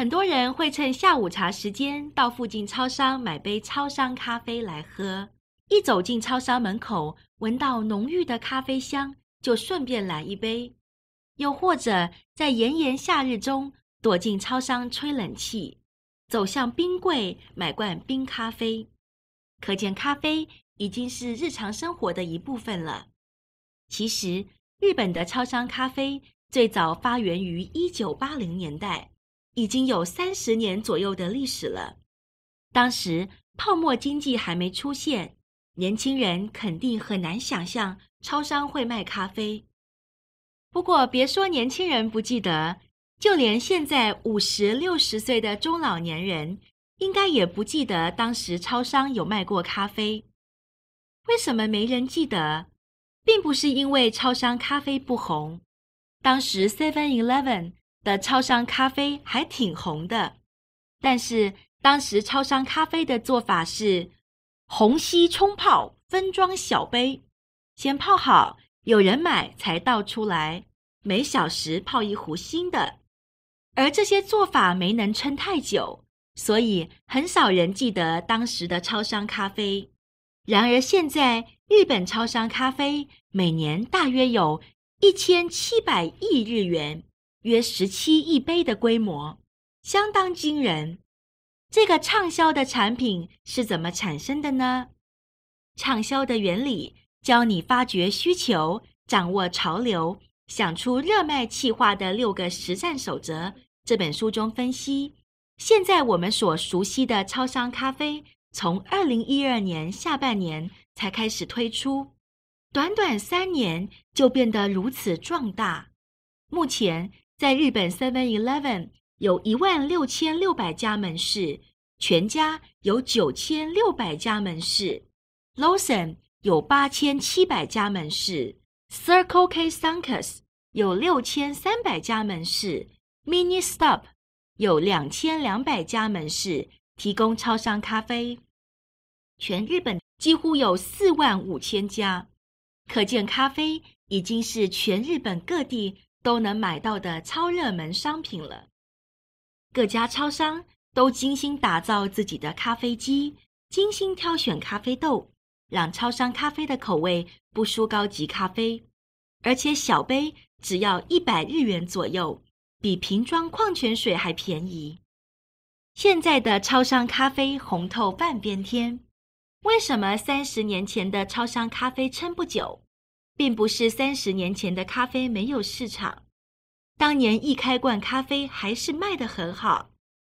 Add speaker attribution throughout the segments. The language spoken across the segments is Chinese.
Speaker 1: 很多人会趁下午茶时间到附近超商买杯超商咖啡来喝。一走进超商门口，闻到浓郁的咖啡香，就顺便来一杯。又或者在炎炎夏日中，躲进超商吹冷气，走向冰柜买罐冰咖啡。可见咖啡已经是日常生活的一部分了。其实，日本的超商咖啡最早发源于一九八零年代，已经有三十年左右的历史了。当时泡沫经济还没出现，年轻人肯定很难想象超商会卖咖啡。不过，别说年轻人不记得，就连现在五十六十岁的中老年人，应该也不记得当时超商有卖过咖啡。为什么没人记得？并不是因为超商咖啡不红，当时 Seven Eleven 的超商咖啡还挺红的。但是当时超商咖啡的做法是虹吸冲泡，分装小杯，先泡好。有人买才倒出来，每小时泡一壶新的，而这些做法没能撑太久，所以很少人记得当时的超商咖啡。然而现在，日本超商咖啡每年大约有一千七百亿日元，约十七亿杯的规模，相当惊人。这个畅销的产品是怎么产生的呢？畅销的原理。教你发掘需求，掌握潮流，想出热卖企划的六个实战守则。这本书中分析，现在我们所熟悉的超商咖啡，从二零一二年下半年才开始推出，短短三年就变得如此壮大。目前在日本 Seven Eleven 有一万六千六百家门市，全家有九千六百家门市，Lawson。有八千七百家门市，Circle K Sunkus 有六千三百家门市，Mini Stop 有两千两百家门市提供超商咖啡。全日本几乎有四万五千家，可见咖啡已经是全日本各地都能买到的超热门商品了。各家超商都精心打造自己的咖啡机，精心挑选咖啡豆。让超商咖啡的口味不输高级咖啡，而且小杯只要一百日元左右，比瓶装矿泉水还便宜。现在的超商咖啡红透半边天，为什么三十年前的超商咖啡撑不久？并不是三十年前的咖啡没有市场，当年一开罐咖啡还是卖得很好，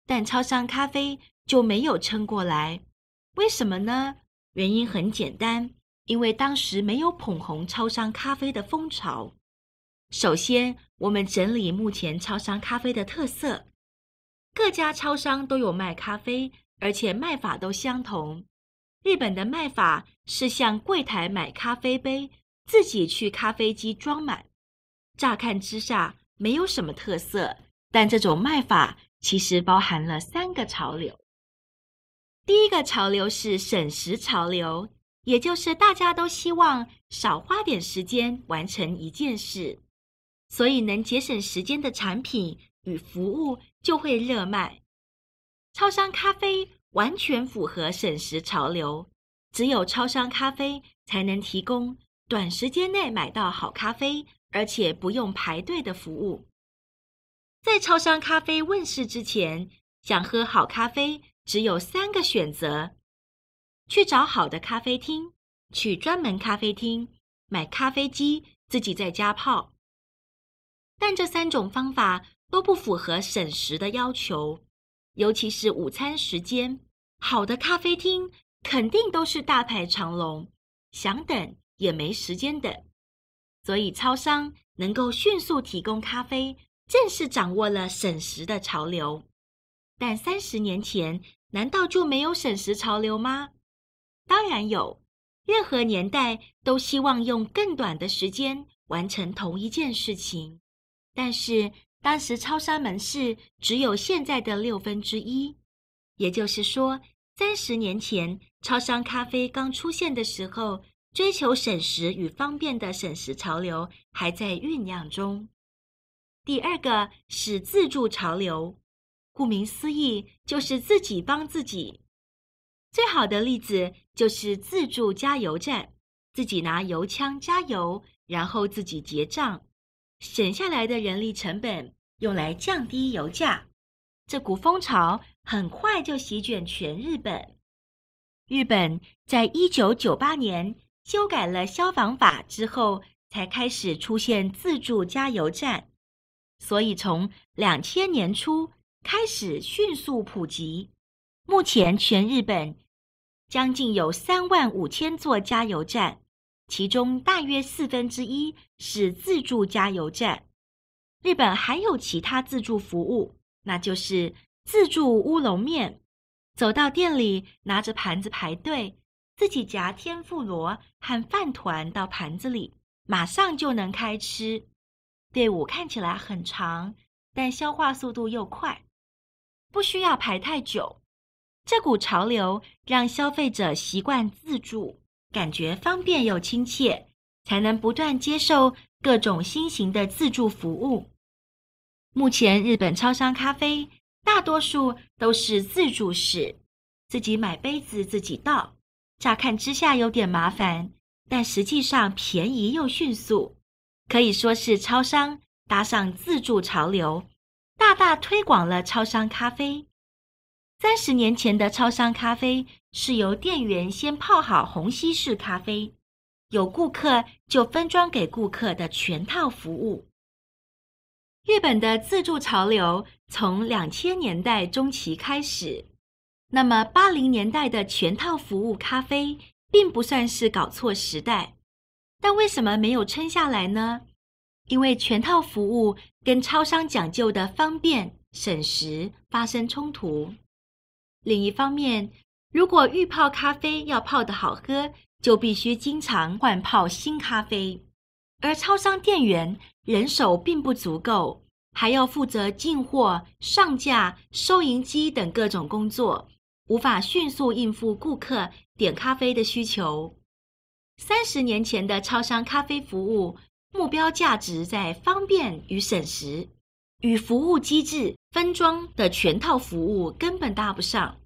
Speaker 1: 但超商咖啡就没有撑过来，为什么呢？原因很简单，因为当时没有捧红超商咖啡的风潮。首先，我们整理目前超商咖啡的特色。各家超商都有卖咖啡，而且卖法都相同。日本的卖法是向柜台买咖啡杯，自己去咖啡机装满。乍看之下没有什么特色，但这种卖法其实包含了三个潮流。第一个潮流是省时潮流，也就是大家都希望少花点时间完成一件事，所以能节省时间的产品与服务就会热卖。超商咖啡完全符合省时潮流，只有超商咖啡才能提供短时间内买到好咖啡，而且不用排队的服务。在超商咖啡问世之前，想喝好咖啡，只有三个选择：去找好的咖啡厅，去专门咖啡厅买咖啡机，自己在家泡。但这三种方法都不符合省时的要求，尤其是午餐时间，好的咖啡厅肯定都是大排长龙，想等也没时间等。所以，超商能够迅速提供咖啡，正是掌握了省时的潮流。但三十年前，难道就没有省时潮流吗？当然有，任何年代都希望用更短的时间完成同一件事情。但是当时超商门市只有现在的六分之一，也就是说，三十年前超商咖啡刚出现的时候，追求省时与方便的省时潮流还在酝酿中。第二个是自助潮流。顾名思义，就是自己帮自己。最好的例子就是自助加油站，自己拿油枪加油，然后自己结账，省下来的人力成本用来降低油价。这股风潮很快就席卷全日本。日本在一九九八年修改了消防法之后，才开始出现自助加油站，所以从两千年初开始迅速普及。目前全日本将近有三万五千座加油站，其中大约四分之一是自助加油站。日本还有其他自助服务，那就是自助乌龙面。走到店里，拿着盘子排队，自己夹天妇罗和饭团到盘子里，马上就能开吃。队伍看起来很长，但消化速度又快，不需要排太久。这股潮流让消费者习惯自助，感觉方便又亲切，才能不断接受各种新型的自助服务。目前，日本超商咖啡大多数都是自助式，自己买杯子自己倒，乍看之下有点麻烦，但实际上便宜又迅速，可以说是超商搭上自助潮流，大大推广了超商咖啡。三十年前的超商咖啡是由店员先泡好虹吸式咖啡，有顾客就分装给顾客的全套服务。日本的自助潮流从两千年代中期开始，那么八零年代的全套服务咖啡并不算是搞错时代，但为什么没有撑下来呢？因为全套服务跟超商讲究的方便省时发生冲突。另一方面，如果预泡咖啡要泡得好喝，就必须经常换泡新咖啡。而超商店员人手并不足够，还要负责进货、上架、收银机等各种工作，无法迅速应付顾客点咖啡的需求。三十年前的超商咖啡服务，目标价值在方便与省时。与服务机制分装的全套服务根本搭不上。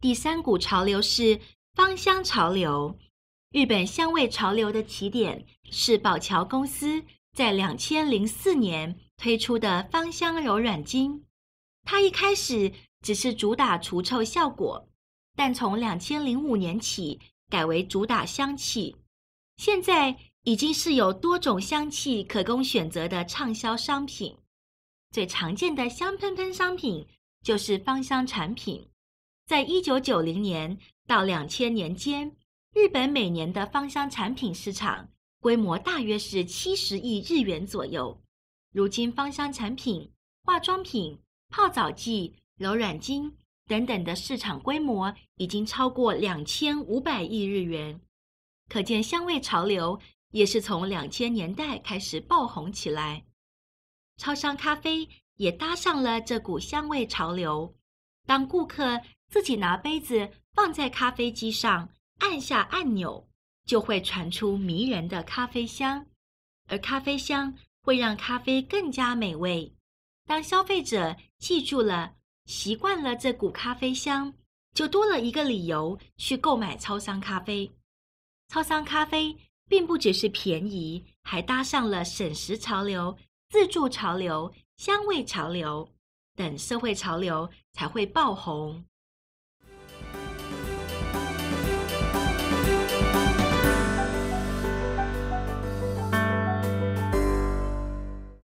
Speaker 1: 第三股潮流是芳香潮流。日本香味潮流的起点是宝桥公司在两千零四年推出的芳香柔软巾。它一开始只是主打除臭效果，但从两千零五年起改为主打香气。现在已经是有多种香气可供选择的畅销商品。最常见的香喷喷商品就是芳香产品。在一九九零年到两千年间，日本每年的芳香产品市场规模大约是七十亿日元左右。如今，芳香产品、化妆品、泡澡剂、柔软巾等等的市场规模已经超过两千五百亿日元。可见，香味潮流也是从两千年代开始爆红起来。超商咖啡也搭上了这股香味潮流。当顾客自己拿杯子放在咖啡机上，按下按钮，就会传出迷人的咖啡香，而咖啡香会让咖啡更加美味。当消费者记住了、习惯了这股咖啡香，就多了一个理由去购买超商咖啡。超商咖啡并不只是便宜，还搭上了省时潮流。自助潮流、香味潮流等社会潮流才会爆红。